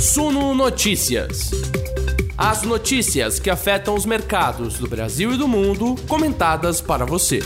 Suno Notícias. As notícias que afetam os mercados do Brasil e do mundo, comentadas para você.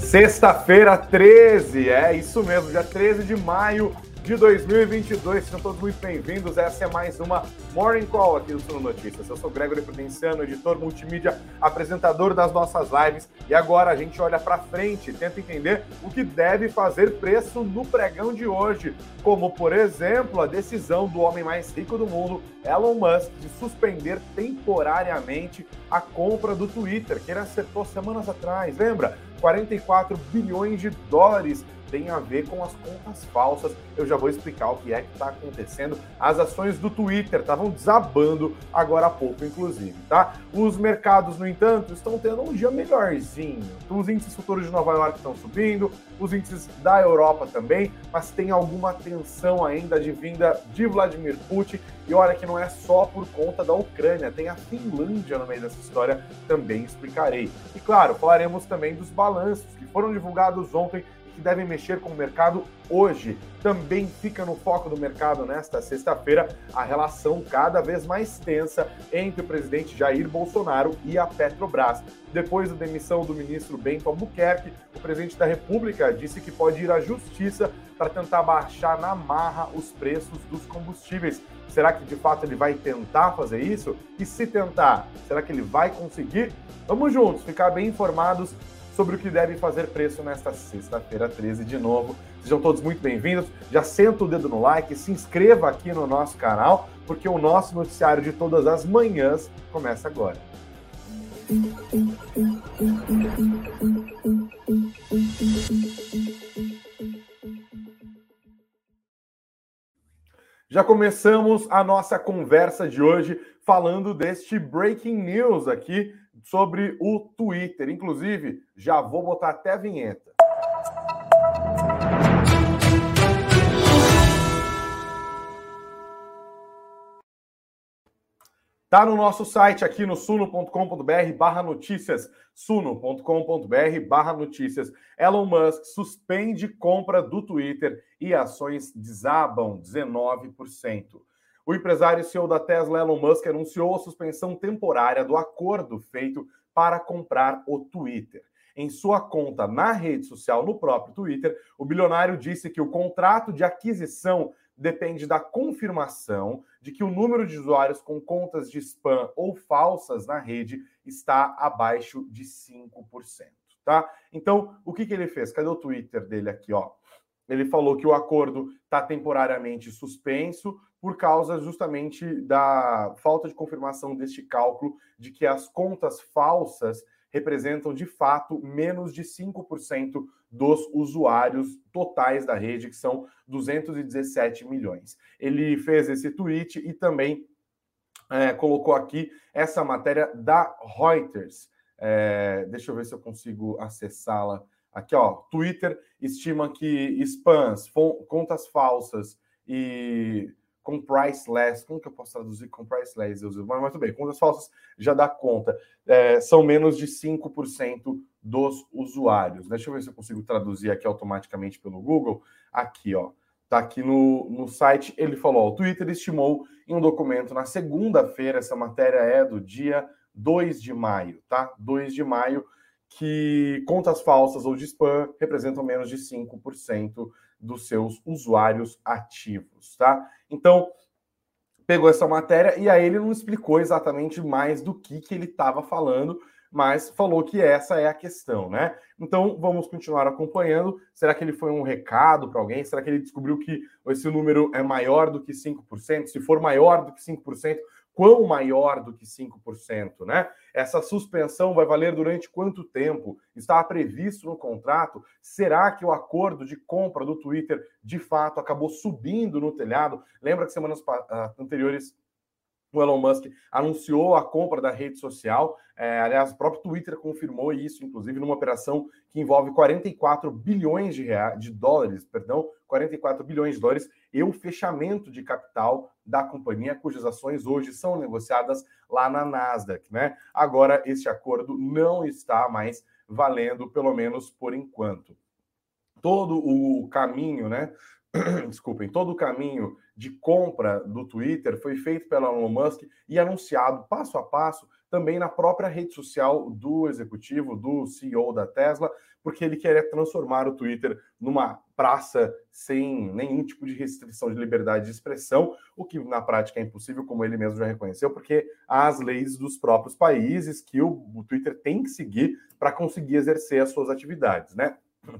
Sexta-feira 13, é isso mesmo, dia 13 de maio de 2022. Sejam todos muito bem-vindos. Essa é mais uma Morning Call aqui do Suno Notícias. Eu sou Gregory Prudenciano, editor multimídia, apresentador das nossas lives. E agora a gente olha para frente, tenta entender o que deve fazer preço no pregão de hoje, como, por exemplo, a decisão do homem mais rico do mundo, Elon Musk, de suspender temporariamente a compra do Twitter, que ele acertou semanas atrás. Lembra? 44 bilhões de dólares tem a ver com as contas falsas. Eu já vou explicar o que é que está acontecendo. As ações do Twitter estavam desabando agora há pouco, inclusive, tá? Os mercados, no entanto, estão tendo um dia melhorzinho. Os índices futuros de Nova York estão subindo, os índices da Europa também, mas tem alguma tensão ainda de vinda de Vladimir Putin. E olha que não é só por conta da Ucrânia, tem a Finlândia no meio dessa história, também explicarei. E claro, falaremos também dos balanços que foram divulgados ontem que devem mexer com o mercado hoje. Também fica no foco do mercado nesta sexta-feira a relação cada vez mais tensa entre o presidente Jair Bolsonaro e a Petrobras. Depois da demissão do ministro Bento Albuquerque, o presidente da República disse que pode ir à justiça para tentar baixar na marra os preços dos combustíveis. Será que de fato ele vai tentar fazer isso? E se tentar, será que ele vai conseguir? Vamos juntos ficar bem informados sobre o que deve fazer preço nesta sexta-feira 13 de novo. Sejam todos muito bem-vindos. Já senta o dedo no like, se inscreva aqui no nosso canal, porque o nosso noticiário de todas as manhãs começa agora. Já começamos a nossa conversa de hoje falando deste breaking news aqui sobre o Twitter. Inclusive, já vou botar até a vinheta. Tá no nosso site aqui no suno.com.br barra notícias, suno.com.br barra notícias. Elon Musk suspende compra do Twitter e ações desabam 19%. O empresário CEO da Tesla, Elon Musk, anunciou a suspensão temporária do acordo feito para comprar o Twitter. Em sua conta na rede social, no próprio Twitter, o bilionário disse que o contrato de aquisição depende da confirmação de que o número de usuários com contas de spam ou falsas na rede está abaixo de 5%, tá? Então, o que, que ele fez? Cadê o Twitter dele aqui, ó? Ele falou que o acordo está temporariamente suspenso por causa justamente da falta de confirmação deste cálculo de que as contas falsas representam de fato menos de 5% dos usuários totais da rede, que são 217 milhões. Ele fez esse tweet e também é, colocou aqui essa matéria da Reuters. É, deixa eu ver se eu consigo acessá-la. Aqui, ó, Twitter estima que spams, contas falsas e com priceless, como que eu posso traduzir com priceless? Mas muito bem, contas falsas já dá conta. É, são menos de 5% dos usuários. Deixa eu ver se eu consigo traduzir aqui automaticamente pelo Google. Aqui, ó. Tá aqui no, no site. Ele falou: ó, o Twitter estimou em um documento na segunda-feira, essa matéria é do dia 2 de maio, tá? 2 de maio, que contas falsas ou de spam representam menos de 5% dos seus usuários ativos, tá? Então, pegou essa matéria e aí ele não explicou exatamente mais do que, que ele estava falando, mas falou que essa é a questão, né? Então, vamos continuar acompanhando. Será que ele foi um recado para alguém? Será que ele descobriu que esse número é maior do que 5%? Se for maior do que 5%, quão maior do que 5%, né? Essa suspensão vai valer durante quanto tempo? Está previsto no contrato? Será que o acordo de compra do Twitter de fato acabou subindo no telhado? Lembra que semanas ah, anteriores o Elon Musk anunciou a compra da rede social. É, aliás, o próprio Twitter confirmou isso, inclusive numa operação que envolve 44 bilhões de, reais, de dólares, perdão, 44 bilhões de dólares e o fechamento de capital da companhia, cujas ações hoje são negociadas lá na Nasdaq, né? Agora esse acordo não está mais valendo, pelo menos por enquanto. Todo o caminho, né, desculpem, todo o caminho de compra do Twitter foi feito pelo Elon Musk e anunciado passo a passo também na própria rede social do executivo, do CEO da Tesla, porque ele queria transformar o Twitter numa praça sem nenhum tipo de restrição de liberdade de expressão, o que na prática é impossível, como ele mesmo já reconheceu, porque há as leis dos próprios países que o, o Twitter tem que seguir para conseguir exercer as suas atividades, né?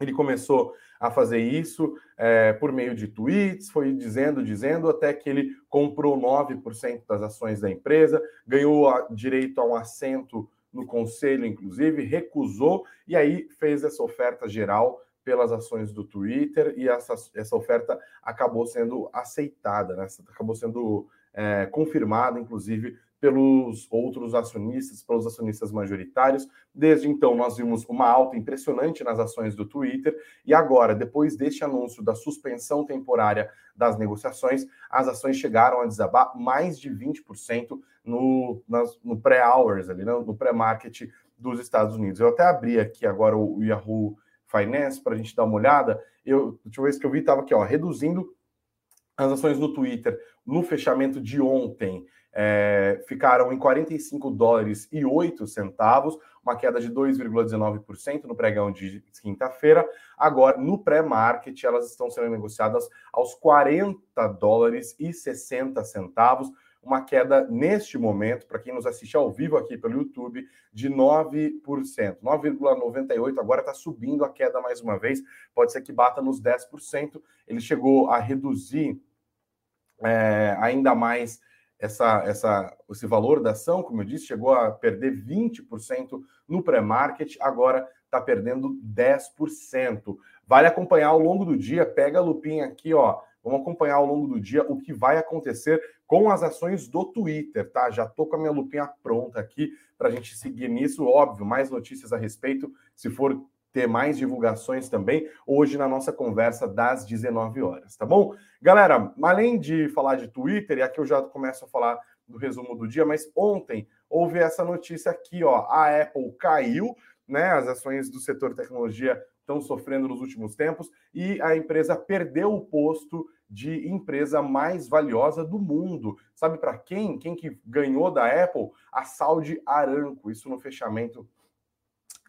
Ele começou a fazer isso é, por meio de tweets, foi dizendo, dizendo, até que ele comprou 9% das ações da empresa, ganhou a, direito a um assento no conselho, inclusive, recusou e aí fez essa oferta geral pelas ações do Twitter e essa, essa oferta acabou sendo aceitada, né? acabou sendo é, confirmada, inclusive, pelos outros acionistas, pelos acionistas majoritários. Desde então, nós vimos uma alta impressionante nas ações do Twitter, e agora, depois deste anúncio da suspensão temporária das negociações, as ações chegaram a desabar mais de 20% no, no pré-hours, ali, né, no pré-market dos Estados Unidos. Eu até abri aqui agora o Yahoo Finance para a gente dar uma olhada. Eu, a última vez que eu vi estava aqui, ó, reduzindo as ações no Twitter no fechamento de ontem é, ficaram em 45 dólares e 8 centavos, uma queda de 2,19% no pregão de quinta-feira. Agora, no pré-market, elas estão sendo negociadas aos 40 dólares e 60 centavos, uma queda neste momento, para quem nos assiste ao vivo aqui pelo YouTube, de 9%. 9,98%, agora está subindo a queda mais uma vez, pode ser que bata nos 10%. Ele chegou a reduzir é, ainda mais essa, essa, esse valor da ação, como eu disse, chegou a perder 20% no pré-market, agora está perdendo 10%. Vale acompanhar ao longo do dia, pega a lupinha aqui, ó. Vamos acompanhar ao longo do dia o que vai acontecer com as ações do Twitter, tá? Já tô com a minha lupinha pronta aqui para a gente seguir nisso. Óbvio, mais notícias a respeito, se for ter mais divulgações também hoje na nossa conversa das 19 horas, tá bom? Galera, além de falar de Twitter, e aqui eu já começo a falar do resumo do dia, mas ontem houve essa notícia aqui, ó, a Apple caiu, né? As ações do setor tecnologia estão sofrendo nos últimos tempos e a empresa perdeu o posto de empresa mais valiosa do mundo. Sabe para quem? Quem que ganhou da Apple? A Saudi Aramco. Isso no fechamento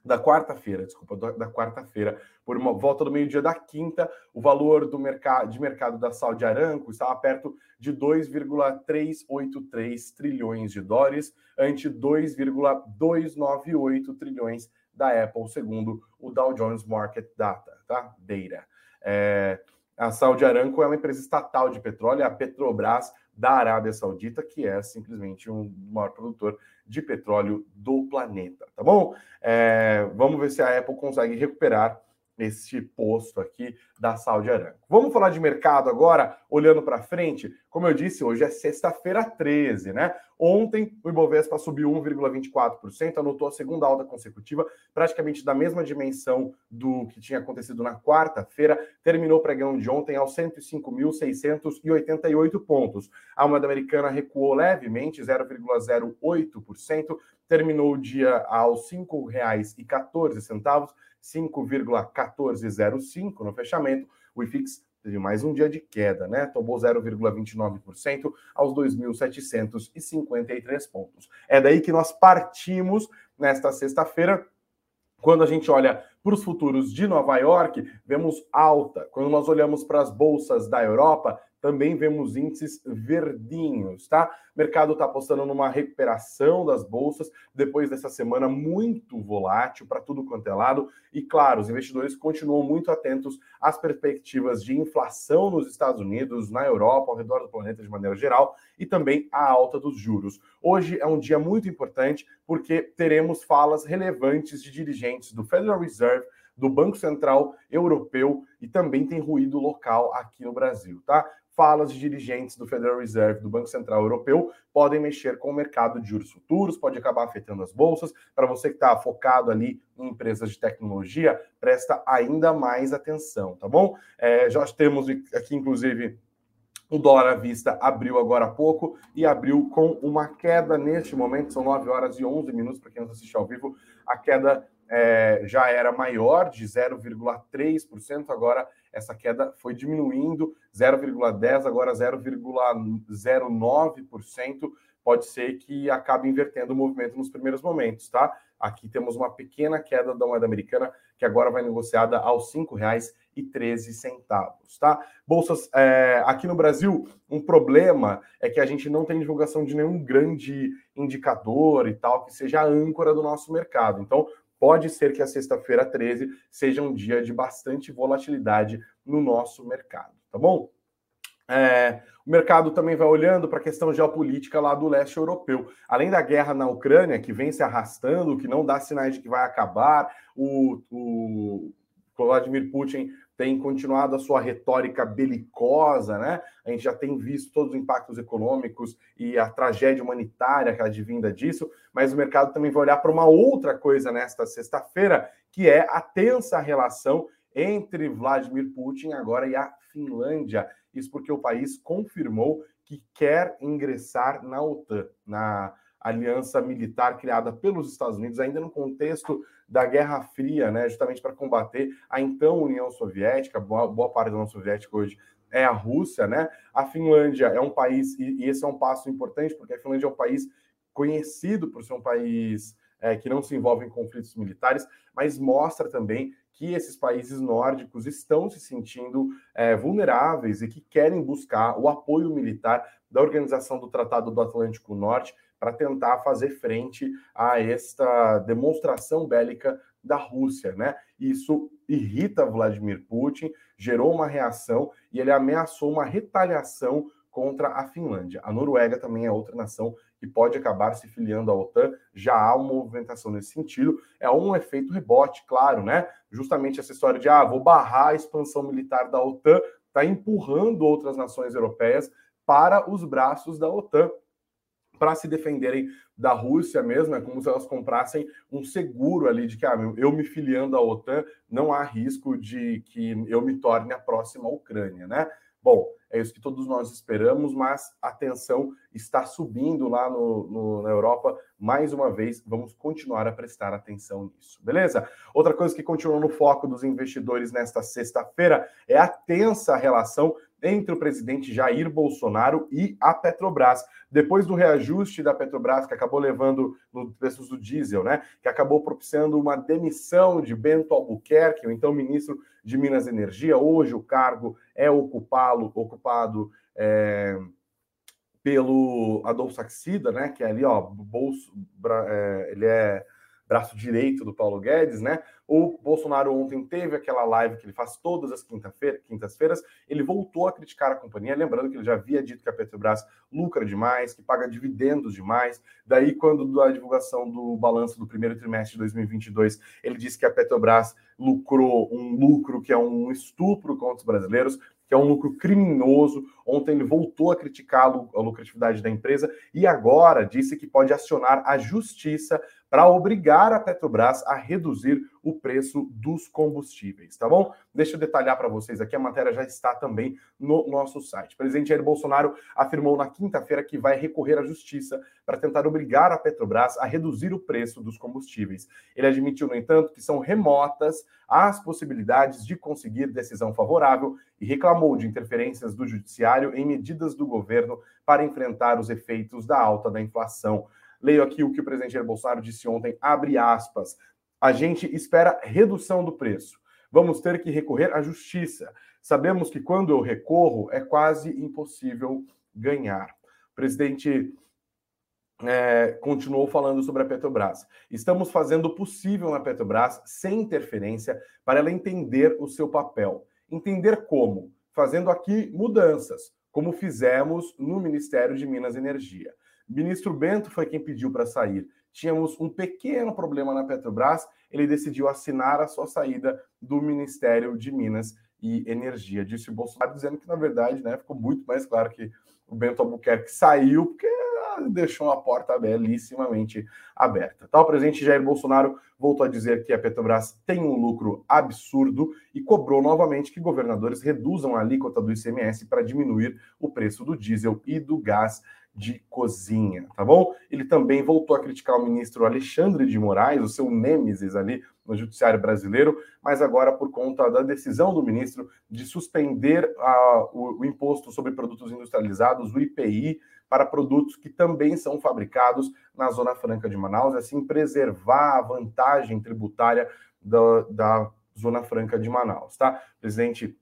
da quarta-feira, desculpa, da quarta-feira, por uma volta do meio-dia da quinta, o valor do mercado de mercado da Saudi Aramco estava perto de 2,383 trilhões de dólares, ante 2,298 trilhões da Apple, segundo o Dow Jones Market Data, tá? Data. É, a Saudi Aramco é uma empresa estatal de petróleo, é a Petrobras da Arábia Saudita, que é simplesmente um maior produtor de petróleo do planeta, tá bom? É, vamos ver se a Apple consegue recuperar esse posto aqui da Saudi Aramco. Vamos falar de mercado agora, olhando para frente. Como eu disse, hoje é sexta-feira 13, né? Ontem o Ibovespa subiu 1,24%, anotou a segunda alta consecutiva, praticamente da mesma dimensão do que tinha acontecido na quarta-feira. Terminou o pregão de ontem aos 105.688 pontos. A moeda americana recuou levemente, 0,08%, terminou o dia aos R$ 5,14 5,1405 no fechamento. O IFIX teve mais um dia de queda, né? Tomou 0,29% aos 2.753 pontos. É daí que nós partimos nesta sexta-feira. Quando a gente olha para os futuros de Nova York, vemos alta. Quando nós olhamos para as bolsas da Europa, também vemos índices verdinhos, tá? O mercado está apostando numa recuperação das bolsas depois dessa semana muito volátil para tudo quanto é lado. E claro, os investidores continuam muito atentos às perspectivas de inflação nos Estados Unidos, na Europa, ao redor do planeta de maneira geral, e também a alta dos juros. Hoje é um dia muito importante porque teremos falas relevantes de dirigentes do Federal Reserve do Banco Central Europeu e também tem ruído local aqui no Brasil, tá? Falas de dirigentes do Federal Reserve, do Banco Central Europeu, podem mexer com o mercado de juros futuros, pode acabar afetando as bolsas. Para você que está focado ali em empresas de tecnologia, presta ainda mais atenção, tá bom? É, já temos aqui, inclusive, o dólar à vista abriu agora há pouco e abriu com uma queda neste momento, são 9 horas e 11 minutos para quem nos assiste ao vivo. A queda é, já era maior, de 0,3%, agora essa queda foi diminuindo 0,10, agora 0,09%. Pode ser que acabe invertendo o movimento nos primeiros momentos, tá? Aqui temos uma pequena queda da moeda americana, que agora vai negociada aos R$ 5,13, tá? Bolsas, é, aqui no Brasil, um problema é que a gente não tem divulgação de nenhum grande indicador e tal que seja a âncora do nosso mercado. Então, pode ser que a sexta-feira 13 seja um dia de bastante volatilidade no nosso mercado, tá bom? É, o mercado também vai olhando para a questão geopolítica lá do leste europeu. Além da guerra na Ucrânia, que vem se arrastando, que não dá sinais de que vai acabar, o, o Vladimir Putin tem continuado a sua retórica belicosa, né? A gente já tem visto todos os impactos econômicos e a tragédia humanitária que advinda disso, mas o mercado também vai olhar para uma outra coisa nesta sexta-feira, que é a tensa relação entre Vladimir Putin agora e a Finlândia. Isso porque o país confirmou que quer ingressar na OTAN, na aliança militar criada pelos Estados Unidos, ainda no contexto da Guerra Fria, né, justamente para combater a então União Soviética, boa, boa parte da União Soviética hoje é a Rússia, né? A Finlândia é um país, e, e, esse é um passo importante, porque a Finlândia é um país conhecido por ser um país é, que não se envolve em conflitos militares, mas mostra também que esses países nórdicos estão se sentindo é, vulneráveis e que querem buscar o apoio militar da Organização do Tratado do Atlântico Norte para tentar fazer frente a esta demonstração bélica da Rússia, né? Isso irrita Vladimir Putin, gerou uma reação e ele ameaçou uma retaliação contra a Finlândia. A Noruega também é outra nação que pode acabar se filiando à OTAN. Já há uma movimentação nesse sentido. É um efeito rebote, claro, né? Justamente essa história de ah, vou barrar a expansão militar da OTAN está empurrando outras nações europeias para os braços da OTAN para se defenderem da Rússia mesmo, é como se elas comprassem um seguro ali de que ah, eu me filiando à OTAN não há risco de que eu me torne a próxima Ucrânia, né? Bom, é isso que todos nós esperamos, mas a tensão está subindo lá no, no, na Europa. Mais uma vez, vamos continuar a prestar atenção nisso, beleza? Outra coisa que continua no foco dos investidores nesta sexta-feira é a tensa relação entre o presidente Jair Bolsonaro e a Petrobras. Depois do reajuste da Petrobras, que acabou levando no preços do diesel, né? Que acabou propiciando uma demissão de Bento Albuquerque, o então ministro de Minas e Energia. Hoje o cargo é ocupado, ocupado é, pelo Adolfo Saxida, né? Que é ali, ó, bolso, é, ele é braço direito do Paulo Guedes, né? O Bolsonaro ontem teve aquela live que ele faz todas as quintas-feiras, ele voltou a criticar a companhia, lembrando que ele já havia dito que a Petrobras lucra demais, que paga dividendos demais. Daí, quando da divulgação do balanço do primeiro trimestre de 2022, ele disse que a Petrobras lucrou um lucro que é um estupro contra os brasileiros, que é um lucro criminoso. Ontem ele voltou a criticar a lucratividade da empresa e agora disse que pode acionar a justiça para obrigar a Petrobras a reduzir o preço dos combustíveis, tá bom? Deixa eu detalhar para vocês aqui, a matéria já está também no nosso site. O presidente Jair Bolsonaro afirmou na quinta-feira que vai recorrer à justiça para tentar obrigar a Petrobras a reduzir o preço dos combustíveis. Ele admitiu, no entanto, que são remotas as possibilidades de conseguir decisão favorável e reclamou de interferências do judiciário em medidas do governo para enfrentar os efeitos da alta da inflação. Leio aqui o que o presidente Jair Bolsonaro disse ontem, abre aspas. A gente espera redução do preço. Vamos ter que recorrer à justiça. Sabemos que quando eu recorro é quase impossível ganhar. O presidente é, continuou falando sobre a Petrobras. Estamos fazendo o possível na Petrobras, sem interferência, para ela entender o seu papel. Entender como? Fazendo aqui mudanças, como fizemos no Ministério de Minas e Energia. Ministro Bento foi quem pediu para sair. Tínhamos um pequeno problema na Petrobras, ele decidiu assinar a sua saída do Ministério de Minas e Energia. Disse o Bolsonaro, dizendo que, na verdade, né, ficou muito mais claro que o Bento Albuquerque saiu, porque deixou a porta belíssimamente aberta. Tá? O presidente Jair Bolsonaro voltou a dizer que a Petrobras tem um lucro absurdo e cobrou novamente que governadores reduzam a alíquota do ICMS para diminuir o preço do diesel e do gás de cozinha, tá bom? Ele também voltou a criticar o ministro Alexandre de Moraes, o seu nêmesis ali no judiciário brasileiro, mas agora por conta da decisão do ministro de suspender uh, o, o imposto sobre produtos industrializados, o IPI, para produtos que também são fabricados na Zona Franca de Manaus, assim preservar a vantagem tributária da, da Zona Franca de Manaus, tá? O presidente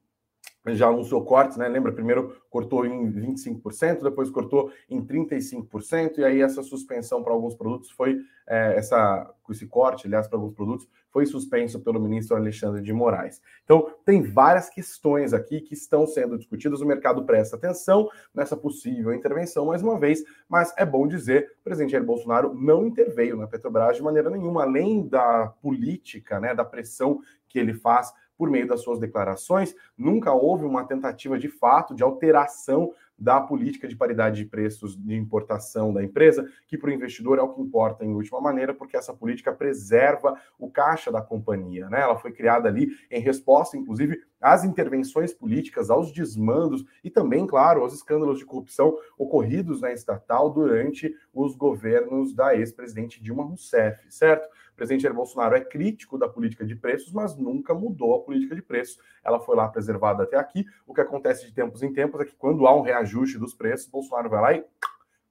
já anunciou cortes, né? Lembra, primeiro cortou em 25%, depois cortou em 35%, e aí essa suspensão para alguns produtos foi, é, essa, esse corte, aliás, para alguns produtos, foi suspenso pelo ministro Alexandre de Moraes. Então, tem várias questões aqui que estão sendo discutidas, o mercado presta atenção nessa possível intervenção, mais uma vez, mas é bom dizer, o presidente Jair Bolsonaro não interveio na Petrobras de maneira nenhuma, além da política, né, da pressão que ele faz por meio das suas declarações, nunca houve uma tentativa de fato de alteração da política de paridade de preços de importação da empresa, que para o investidor é o que importa em última maneira, porque essa política preserva o caixa da companhia. Né? Ela foi criada ali em resposta, inclusive, às intervenções políticas, aos desmandos e também, claro, aos escândalos de corrupção ocorridos na estatal durante os governos da ex-presidente Dilma Rousseff, certo? O presidente Jair Bolsonaro é crítico da política de preços, mas nunca mudou a política de preços. Ela foi lá preservada até aqui. O que acontece de tempos em tempos é que quando há um reajuste dos preços, Bolsonaro vai lá e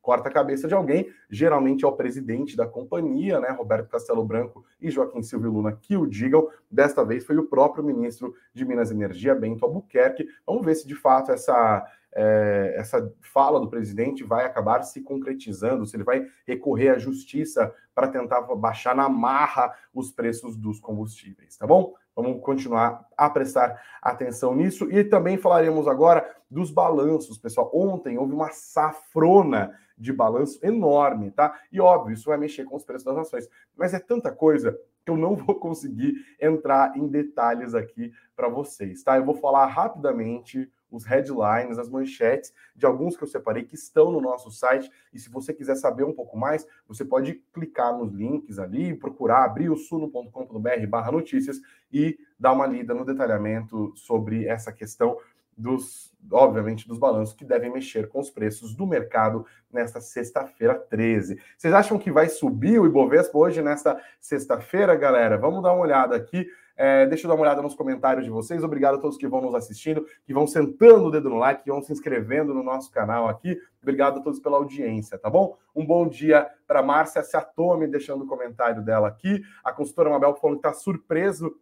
corta a cabeça de alguém, geralmente é o presidente da companhia, né, Roberto Castelo Branco e Joaquim Silvio Luna, que o digam. Desta vez foi o próprio ministro de Minas e Energia, Bento Albuquerque. Vamos ver se de fato essa é, essa fala do presidente vai acabar se concretizando, se ele vai recorrer à justiça para tentar baixar na marra os preços dos combustíveis, tá bom? Vamos continuar a prestar atenção nisso e também falaremos agora dos balanços, pessoal. Ontem houve uma safrona de balanço enorme, tá? E óbvio, isso vai mexer com os preços das ações, mas é tanta coisa que eu não vou conseguir entrar em detalhes aqui para vocês, tá? Eu vou falar rapidamente os headlines, as manchetes de alguns que eu separei que estão no nosso site. E se você quiser saber um pouco mais, você pode clicar nos links ali, procurar, abrir o suno.com.br barra notícias e dar uma lida no detalhamento sobre essa questão dos, obviamente, dos balanços que devem mexer com os preços do mercado nesta sexta-feira 13. Vocês acham que vai subir o Ibovespa hoje nesta sexta-feira, galera? Vamos dar uma olhada aqui. É, deixa eu dar uma olhada nos comentários de vocês. Obrigado a todos que vão nos assistindo, que vão sentando o dedo no like, que vão se inscrevendo no nosso canal aqui. Obrigado a todos pela audiência, tá bom? Um bom dia para Márcia Satome, deixando o comentário dela aqui. A consultora Mabel falando que está surpreso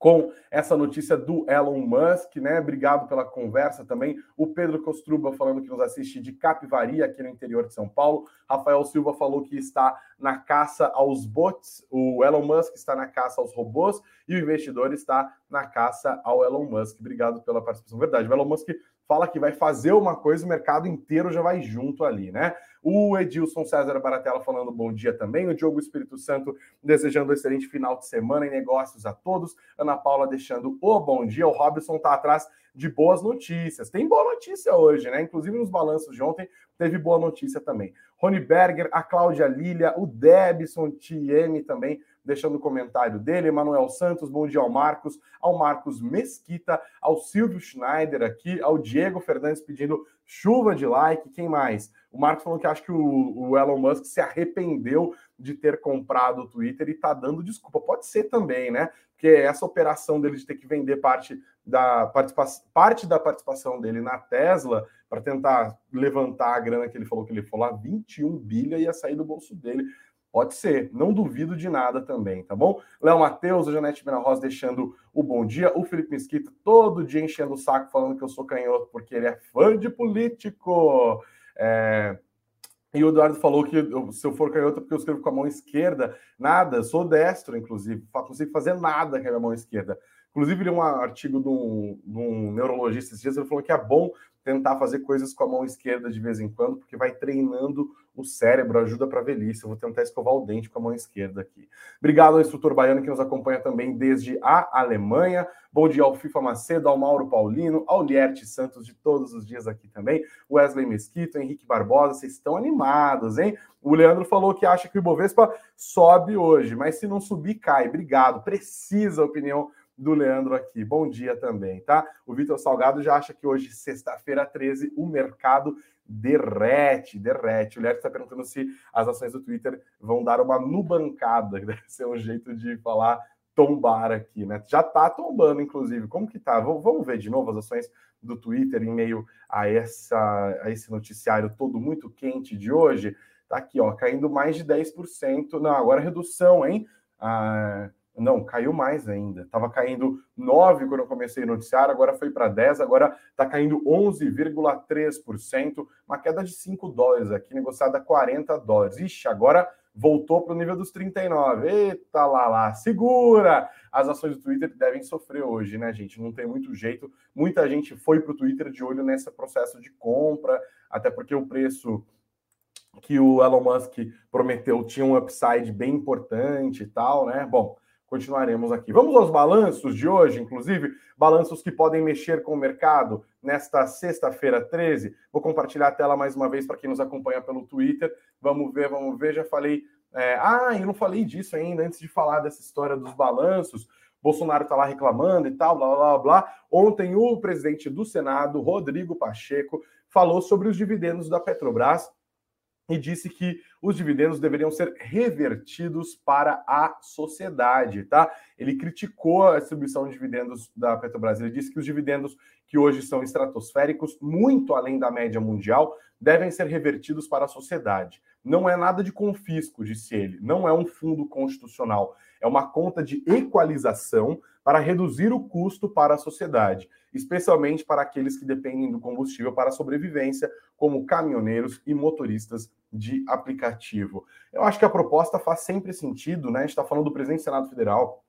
com essa notícia do Elon Musk, né? Obrigado pela conversa também. O Pedro Costruba falando que nos assiste de Capivari, aqui no interior de São Paulo. Rafael Silva falou que está na caça aos bots. O Elon Musk está na caça aos robôs e o investidor está na caça ao Elon Musk. Obrigado pela participação. Verdade, o Elon Musk fala que vai fazer uma coisa, o mercado inteiro já vai junto ali, né? O Edilson César Baratella falando bom dia também. O Diogo Espírito Santo desejando um excelente final de semana e negócios a todos. Ana Paula deixando o bom dia. O Robson tá atrás de boas notícias. Tem boa notícia hoje, né? Inclusive nos balanços de ontem teve boa notícia também. Rony Berger, a Cláudia Lilia, o Debson TM também deixando o comentário dele. Emanuel Santos, bom dia ao Marcos, ao Marcos Mesquita, ao Silvio Schneider aqui, ao Diego Fernandes pedindo chuva de like. Quem mais? O Marcos falou que acha que o, o Elon Musk se arrependeu de ter comprado o Twitter e tá dando desculpa. Pode ser também, né? Porque essa operação dele de ter que vender parte da participação, parte da participação dele na Tesla para tentar levantar a grana que ele falou que ele falou lá, 21 bilha ia sair do bolso dele. Pode ser, não duvido de nada também, tá bom? Léo Matheus, a Janete Mena Rosa deixando o bom dia, o Felipe Mesquita todo dia enchendo o saco falando que eu sou canhoto porque ele é fã de político. É... E o Eduardo falou que se eu for canhoto é porque eu escrevo com a mão esquerda. Nada, sou destro, inclusive. Não consigo fazer nada com a minha mão esquerda. Inclusive, li um artigo de um, de um neurologista esses dias, ele falou que é bom tentar fazer coisas com a mão esquerda de vez em quando, porque vai treinando o cérebro, ajuda para a velhice. Eu vou tentar escovar o dente com a mão esquerda aqui. Obrigado ao instrutor baiano que nos acompanha também desde a Alemanha. Bom dia ao FIFA Macedo, ao Mauro Paulino, ao Lierte Santos de todos os dias aqui também, Wesley Mesquito, Henrique Barbosa, vocês estão animados, hein? O Leandro falou que acha que o Ibovespa sobe hoje, mas se não subir, cai. Obrigado. Precisa a opinião do Leandro aqui. Bom dia também, tá? O Vitor Salgado já acha que hoje, sexta-feira 13, o mercado derrete, derrete. O Léo está perguntando se as ações do Twitter vão dar uma nubancada, que deve ser um jeito de falar tombar aqui, né? Já tá tombando, inclusive. Como que tá? Vamos ver de novo as ações do Twitter em meio a, essa, a esse noticiário todo muito quente de hoje. Tá aqui, ó, caindo mais de 10%. Não, agora redução, hein? Ah, não, caiu mais ainda. Estava caindo 9 quando eu comecei a noticiar, agora foi para 10, agora está caindo 11,3%, uma queda de 5 dólares aqui, negociada a 40 dólares. Ixi, agora voltou para o nível dos 39. Eita lá lá, segura! As ações do Twitter devem sofrer hoje, né, gente? Não tem muito jeito. Muita gente foi para o Twitter de olho nesse processo de compra, até porque o preço que o Elon Musk prometeu tinha um upside bem importante e tal, né? Bom, continuaremos aqui. Vamos aos balanços de hoje, inclusive, balanços que podem mexer com o mercado nesta sexta-feira 13. Vou compartilhar a tela mais uma vez para quem nos acompanha pelo Twitter. Vamos ver, vamos ver. Já falei. É... Ah, eu não falei disso ainda antes de falar dessa história dos balanços. Bolsonaro está lá reclamando e tal, blá, blá, blá. Ontem, o presidente do Senado, Rodrigo Pacheco, falou sobre os dividendos da Petrobras e disse que os dividendos deveriam ser revertidos para a sociedade, tá? Ele criticou a distribuição de dividendos da Petrobras. Ele disse que os dividendos que hoje são estratosféricos, muito além da média mundial, devem ser revertidos para a sociedade. Não é nada de confisco, disse ele. Não é um fundo constitucional. É uma conta de equalização para reduzir o custo para a sociedade, especialmente para aqueles que dependem do combustível para sobrevivência, como caminhoneiros e motoristas de aplicativo. Eu acho que a proposta faz sempre sentido, né? A gente está falando do presidente do Senado Federal,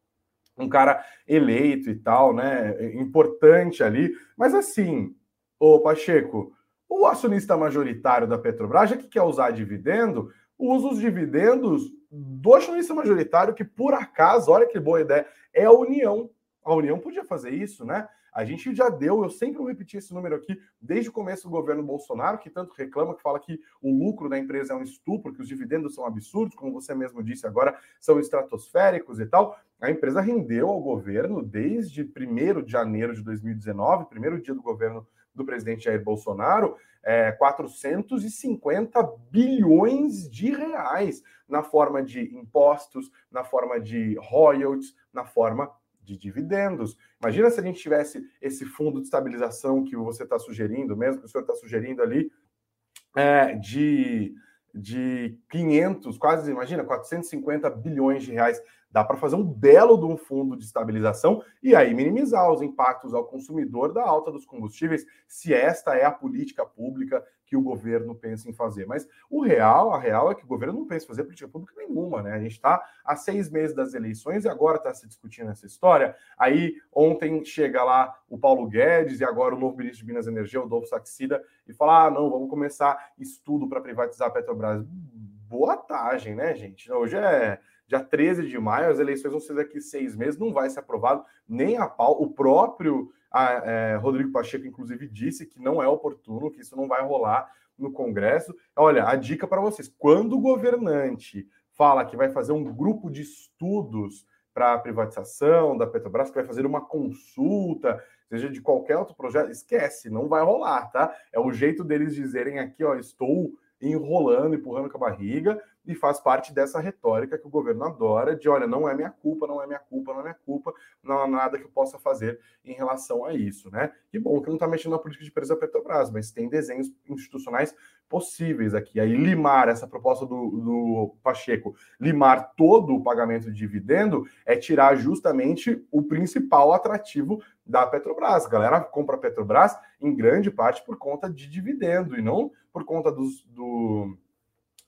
um cara eleito e tal, né? Importante ali, mas assim, ô Pacheco, o acionista majoritário da Petrobras, já que quer usar dividendo, usa os dividendos do acionista majoritário, que por acaso, olha que boa ideia, é a União. A União podia fazer isso, né? A gente já deu, eu sempre vou repetir esse número aqui, desde o começo do governo Bolsonaro, que tanto reclama, que fala que o lucro da empresa é um estupro, que os dividendos são absurdos, como você mesmo disse agora, são estratosféricos e tal. A empresa rendeu ao governo desde 1 de janeiro de 2019, primeiro dia do governo do presidente Jair Bolsonaro, é, 450 bilhões de reais na forma de impostos, na forma de royalties, na forma de dividendos. Imagina se a gente tivesse esse fundo de estabilização que você está sugerindo, mesmo que o senhor está sugerindo ali, é, de, de 500, quase, imagina, 450 bilhões de reais. Dá para fazer um belo de um fundo de estabilização e aí minimizar os impactos ao consumidor da alta dos combustíveis, se esta é a política pública que o governo pensa em fazer. Mas o real, a real é que o governo não pensa em fazer política pública nenhuma, né? A gente está há seis meses das eleições e agora está se discutindo essa história. Aí ontem chega lá o Paulo Guedes e agora o novo ministro de Minas e Energia, o Dolfo Saxida, e fala: ah, não, vamos começar estudo para privatizar a Petrobras. Boa tarde, né, gente? Hoje é dia 13 de maio, as eleições vão ser daqui seis meses, não vai ser aprovado nem a pau. O próprio a, é, Rodrigo Pacheco, inclusive, disse que não é oportuno, que isso não vai rolar no Congresso. Olha, a dica para vocês: quando o governante fala que vai fazer um grupo de estudos para a privatização da Petrobras, que vai fazer uma consulta, seja de qualquer outro projeto, esquece, não vai rolar, tá? É o jeito deles dizerem aqui, ó, estou enrolando, empurrando com a barriga, e faz parte dessa retórica que o governo adora de olha, não é minha culpa, não é minha culpa, não é minha culpa, não há nada que eu possa fazer em relação a isso, né? Que bom que não está mexendo na política de preço da Petrobras, mas tem desenhos institucionais possíveis aqui. Aí limar essa proposta do, do Pacheco, limar todo o pagamento de dividendo é tirar justamente o principal atrativo da Petrobras. A galera compra a Petrobras em grande parte por conta de dividendo e não por conta dos, do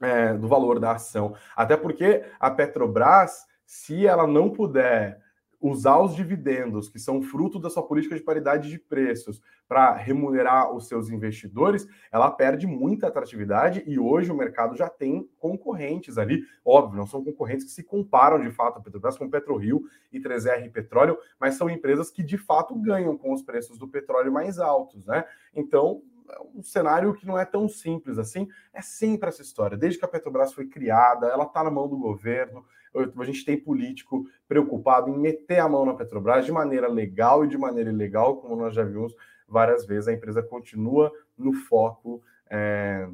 é, do valor da ação. Até porque a Petrobras, se ela não puder usar os dividendos, que são fruto da sua política de paridade de preços, para remunerar os seus investidores, ela perde muita atratividade e hoje o mercado já tem concorrentes ali. Óbvio, não são concorrentes que se comparam de fato a Petrobras com PetroRio e 3R Petróleo, mas são empresas que de fato ganham com os preços do petróleo mais altos, né? Então, um cenário que não é tão simples assim. É sempre essa história. Desde que a Petrobras foi criada, ela está na mão do governo, a gente tem político preocupado em meter a mão na Petrobras de maneira legal e de maneira ilegal, como nós já vimos várias vezes, a empresa continua no foco. É,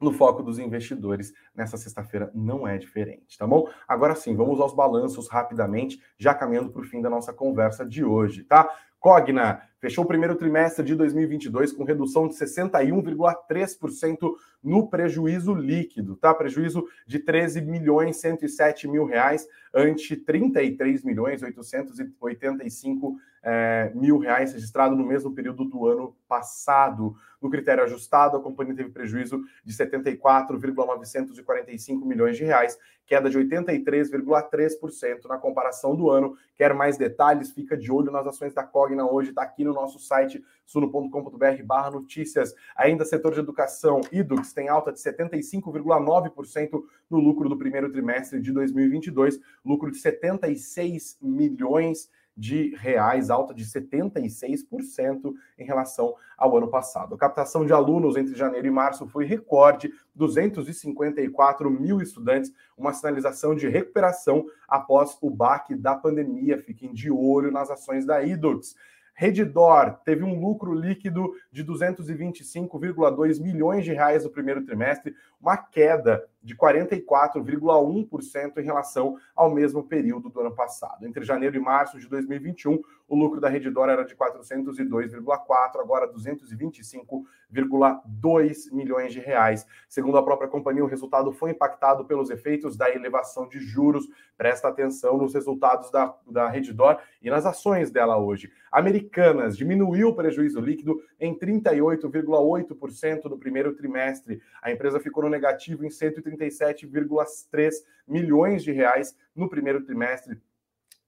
no foco dos investidores nessa sexta-feira não é diferente, tá bom? Agora sim, vamos aos balanços rapidamente, já caminhando para o fim da nossa conversa de hoje, tá? Cogna fechou o primeiro trimestre de 2022 com redução de 61,3% no prejuízo líquido, tá? Prejuízo de 13 milhões 107 mil reais ante 33 milhões 885 é, mil reais registrado no mesmo período do ano passado. No critério ajustado, a companhia teve prejuízo de 74,945 milhões de reais, queda de 83,3% na comparação do ano. Quer mais detalhes? Fica de olho nas ações da Cogna hoje, está aqui no nosso site suno.com.br barra notícias. Ainda setor de educação, Idux tem alta de 75,9% no lucro do primeiro trimestre de 2022, lucro de 76 milhões de reais, alta de 76% em relação ao ano passado. A captação de alunos entre janeiro e março foi recorde, 254 mil estudantes, uma sinalização de recuperação após o baque da pandemia. Fiquem de olho nas ações da Idux. Redditor teve um lucro líquido de 225,2 milhões de reais no primeiro trimestre, uma queda de 44,1% em relação ao mesmo período do ano passado. Entre janeiro e março de 2021, o lucro da Redditor era de 402,4, agora 225,2 milhões de reais. Segundo a própria companhia, o resultado foi impactado pelos efeitos da elevação de juros. Presta atenção nos resultados da, da Redditor e nas ações dela hoje. Americanas diminuiu o prejuízo líquido em 38,8% no primeiro trimestre. A empresa ficou no negativo em 130 137,3 milhões de reais no primeiro trimestre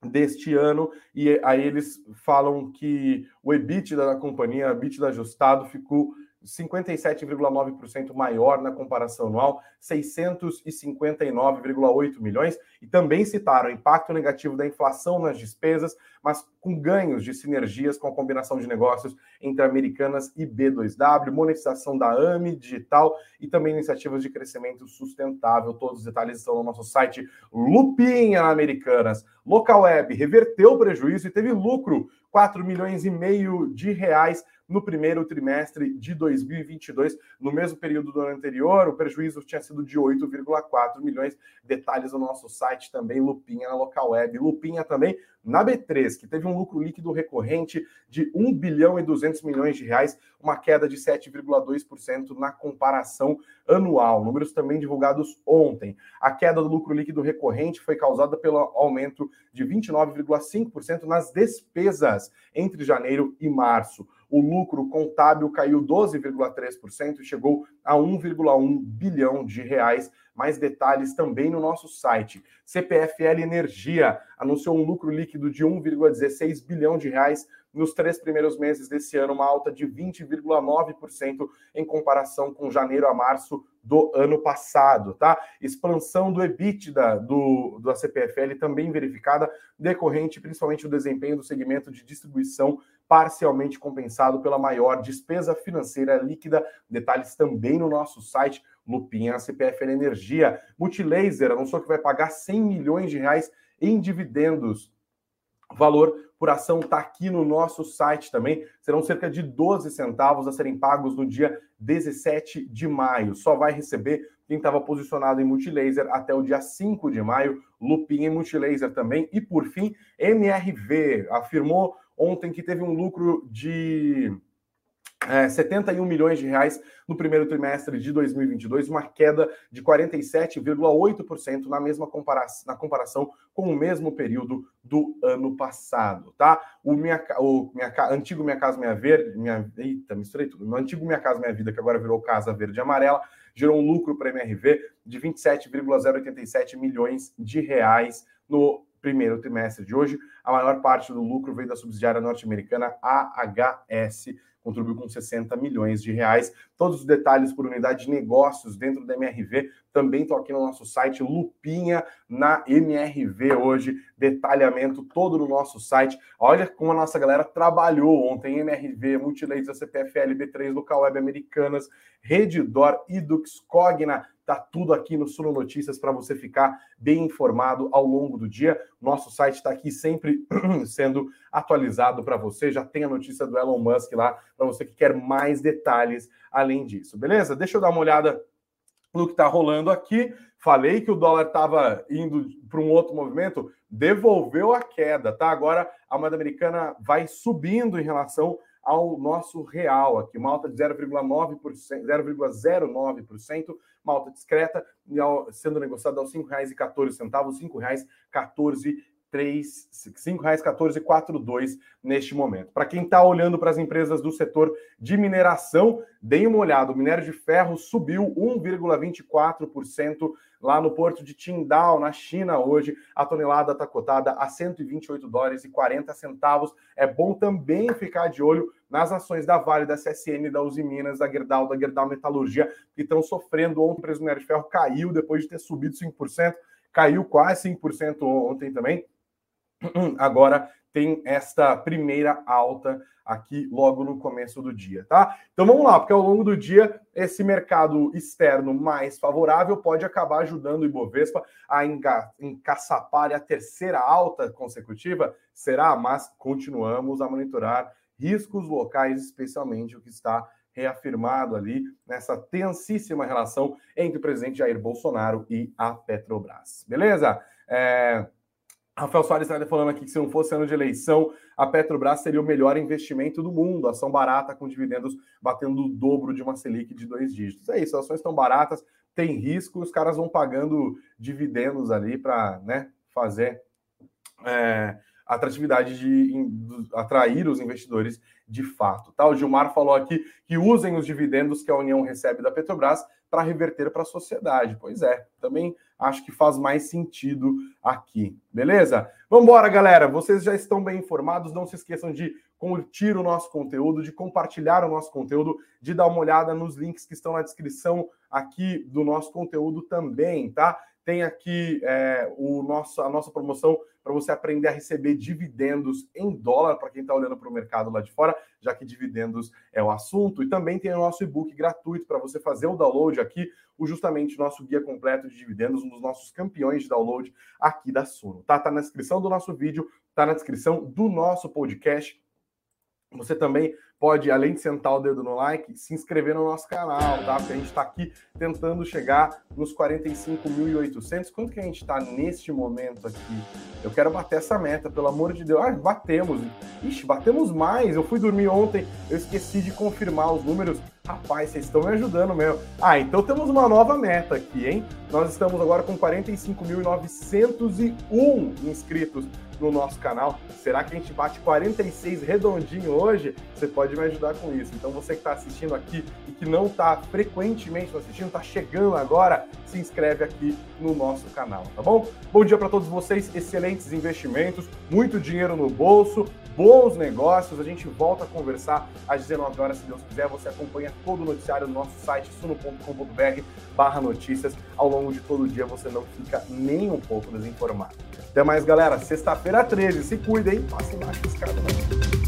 deste ano e aí eles falam que o EBITDA da companhia, EBITDA ajustado ficou 57,9% maior na comparação anual, 659,8 milhões, e também citaram o impacto negativo da inflação nas despesas, mas com ganhos de sinergias com a combinação de negócios entre Americanas e B2W, monetização da AMI digital e também iniciativas de crescimento sustentável. Todos os detalhes estão no nosso site Lupinha Americanas. Local Web reverteu o prejuízo e teve lucro, 4 milhões e meio de reais no primeiro trimestre de 2022. No mesmo período do ano anterior, o prejuízo tinha sido de 8,4 milhões. Detalhes no nosso site também, Lupinha na local web. Lupinha também na B3, que teve um lucro líquido recorrente de 1 bilhão e 200 milhões de reais, uma queda de 7,2% na comparação anual. Números também divulgados ontem. A queda do lucro líquido recorrente foi causada pelo aumento de 29,5% nas despesas entre janeiro e março o lucro contábil caiu 12,3% e chegou a 1,1 bilhão de reais. Mais detalhes também no nosso site. CPFL Energia anunciou um lucro líquido de 1,16 bilhão de reais nos três primeiros meses desse ano, uma alta de 20,9% em comparação com janeiro a março do ano passado, tá? Expansão do EBITDA do, da CPFL também verificada, decorrente principalmente do desempenho do segmento de distribuição, parcialmente compensado pela maior despesa financeira líquida. Detalhes também no nosso site, Lupinha CPFL Energia. Multilaser anunciou que vai pagar 100 milhões de reais em dividendos valor por ação está aqui no nosso site também. Serão cerca de 12 centavos a serem pagos no dia 17 de maio. Só vai receber quem estava posicionado em multilaser até o dia 5 de maio. Lupin em multilaser também. E por fim, MRV afirmou ontem que teve um lucro de é, 71 milhões de reais no primeiro trimestre de 2022, uma queda de 47,8% na mesma comparação, na comparação com o mesmo período do ano passado, tá? O minha, o minha antigo Minha Casa Minha Verde, minha, eita, misturei tudo. O antigo Minha Casa Minha Vida, que agora virou Casa Verde e Amarela, gerou um lucro para a MRV de 27,087 milhões de reais no primeiro trimestre de hoje. A maior parte do lucro veio da subsidiária norte-americana AHS, contribuiu com 60 milhões de reais. Todos os detalhes por unidade de negócios dentro da MRV também estão aqui no nosso site, Lupinha na MRV hoje, detalhamento todo no nosso site. Olha como a nossa galera trabalhou ontem, MRV, Multilaser, CPFL, B3, Local Web Americanas, Redditor, Idux, Cogna, Tá tudo aqui no Suno Notícias para você ficar bem informado ao longo do dia. Nosso site está aqui sempre sendo atualizado para você. Já tem a notícia do Elon Musk lá para você que quer mais detalhes além disso. Beleza? Deixa eu dar uma olhada no que está rolando aqui. Falei que o dólar estava indo para um outro movimento, devolveu a queda, tá? Agora a moeda americana vai subindo em relação ao nosso real aqui, uma alta de 0,9%, 0,09%, uma alta discreta, sendo negociada aos R$ 5,14, R$ 5,14 R$ 5,1442 neste momento. Para quem está olhando para as empresas do setor de mineração, deem uma olhada. O minério de ferro subiu 1,24% lá no porto de Qingdao, na China, hoje. A tonelada está cotada a 128 dólares e 40 centavos. É bom também ficar de olho nas ações da Vale, da CSN, da Uzi Minas, da Gerdau, da Gerdau Metalurgia, que estão sofrendo. Ontem o preço do minério de ferro caiu depois de ter subido 5%, caiu quase 5% ontem também. agora tem esta primeira alta aqui logo no começo do dia, tá? Então vamos lá, porque ao longo do dia esse mercado externo mais favorável pode acabar ajudando o Ibovespa a encaçapar a terceira alta consecutiva, será? Mas continuamos a monitorar riscos locais, especialmente o que está reafirmado ali nessa tensíssima relação entre o presidente Jair Bolsonaro e a Petrobras. Beleza? É... Rafael Soares está falando aqui que se não fosse ano de eleição, a Petrobras seria o melhor investimento do mundo. Ação barata com dividendos batendo o dobro de uma Selic de dois dígitos. É isso, ações estão baratas, tem risco, os caras vão pagando dividendos ali para né, fazer é, atratividade de, de, atrair os investidores de fato. Tá? O Gilmar falou aqui que usem os dividendos que a União recebe da Petrobras para reverter para a sociedade. Pois é, também acho que faz mais sentido aqui, beleza? Vamos embora, galera. Vocês já estão bem informados. Não se esqueçam de curtir o nosso conteúdo, de compartilhar o nosso conteúdo, de dar uma olhada nos links que estão na descrição aqui do nosso conteúdo também, tá? Tem aqui é, o nosso, a nossa promoção para você aprender a receber dividendos em dólar, para quem está olhando para o mercado lá de fora, já que dividendos é o assunto. E também tem o nosso e-book gratuito para você fazer o download aqui, o justamente nosso guia completo de dividendos, um dos nossos campeões de download aqui da Suno. Tá, tá na descrição do nosso vídeo, tá na descrição do nosso podcast. Você também pode, além de sentar o dedo no like, se inscrever no nosso canal, tá? Porque a gente está aqui tentando chegar nos 45.800. Quanto que a gente está neste momento aqui? Eu quero bater essa meta, pelo amor de Deus. Ah, batemos. Ixi, batemos mais. Eu fui dormir ontem, eu esqueci de confirmar os números. Rapaz, vocês estão me ajudando mesmo. Ah, então temos uma nova meta aqui, hein? Nós estamos agora com 45.901 inscritos no nosso canal. Será que a gente bate 46 redondinho hoje? Você pode me ajudar com isso. Então você que está assistindo aqui e que não está frequentemente assistindo, está chegando agora, se inscreve aqui no nosso canal, tá bom? Bom dia para todos vocês, excelentes investimentos, muito dinheiro no bolso, bons negócios. A gente volta a conversar às 19 horas, se Deus quiser. Você acompanha todo o noticiário no nosso site suno.com.br barra notícias. Ao longo de todo o dia você não fica nem um pouco desinformado. Até mais, galera. Sexta-feira 13. Se cuidem. Passem lá, embaixo caras.